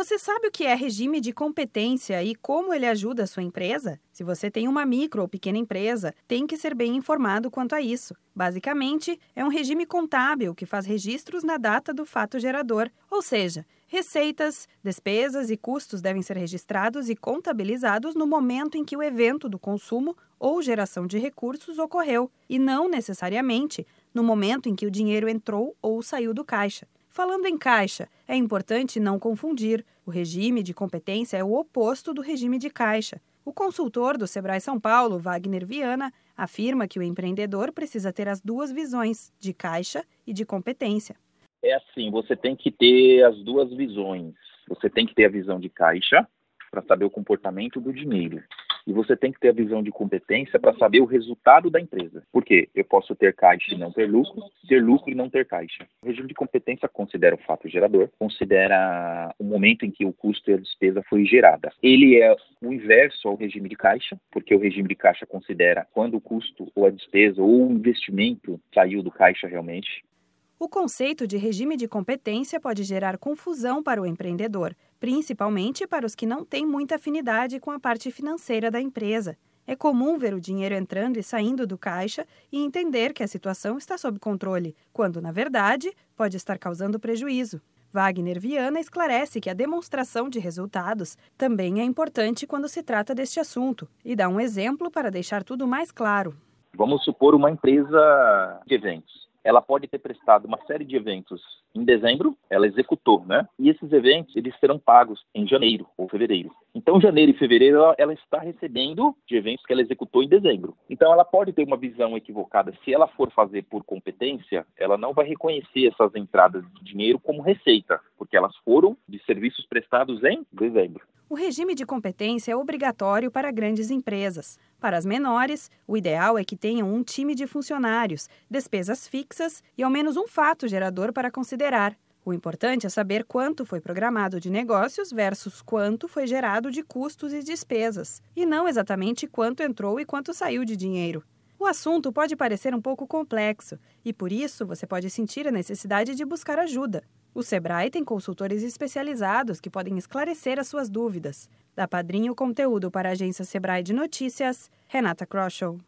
Você sabe o que é regime de competência e como ele ajuda a sua empresa? Se você tem uma micro ou pequena empresa, tem que ser bem informado quanto a isso. Basicamente, é um regime contábil que faz registros na data do fato gerador, ou seja, receitas, despesas e custos devem ser registrados e contabilizados no momento em que o evento do consumo ou geração de recursos ocorreu, e não necessariamente no momento em que o dinheiro entrou ou saiu do caixa. Falando em caixa, é importante não confundir. O regime de competência é o oposto do regime de caixa. O consultor do Sebrae São Paulo, Wagner Viana, afirma que o empreendedor precisa ter as duas visões, de caixa e de competência. É assim, você tem que ter as duas visões. Você tem que ter a visão de caixa para saber o comportamento do dinheiro e você tem que ter a visão de competência para saber o resultado da empresa. Por quê? Eu posso ter caixa e não ter lucro, ter lucro e não ter caixa. O regime de competência considera o fato gerador, considera o momento em que o custo e a despesa foi gerada. Ele é o inverso ao regime de caixa, porque o regime de caixa considera quando o custo ou a despesa ou o investimento saiu do caixa realmente. O conceito de regime de competência pode gerar confusão para o empreendedor, principalmente para os que não têm muita afinidade com a parte financeira da empresa. É comum ver o dinheiro entrando e saindo do caixa e entender que a situação está sob controle, quando, na verdade, pode estar causando prejuízo. Wagner Viana esclarece que a demonstração de resultados também é importante quando se trata deste assunto e dá um exemplo para deixar tudo mais claro. Vamos supor uma empresa de eventos ela pode ter prestado uma série de eventos em dezembro, ela executou, né? E esses eventos, eles serão pagos em janeiro ou fevereiro. Então, janeiro e fevereiro, ela, ela, está recebendo de eventos que ela executou em dezembro. Então, ela pode ter uma visão equivocada. Se ela for fazer por competência, ela não vai reconhecer essas entradas de dinheiro como receita, porque elas foram de serviços prestados em dezembro. O regime de competência é obrigatório para grandes empresas. Para as menores, o ideal é que tenham um time de funcionários, despesas fixas e ao menos um fato gerador para considerar. O importante é saber quanto foi programado de negócios versus quanto foi gerado de custos e despesas, e não exatamente quanto entrou e quanto saiu de dinheiro. O assunto pode parecer um pouco complexo e, por isso, você pode sentir a necessidade de buscar ajuda. O Sebrae tem consultores especializados que podem esclarecer as suas dúvidas. Da Padrinho Conteúdo para a agência Sebrae de Notícias, Renata Kroschel.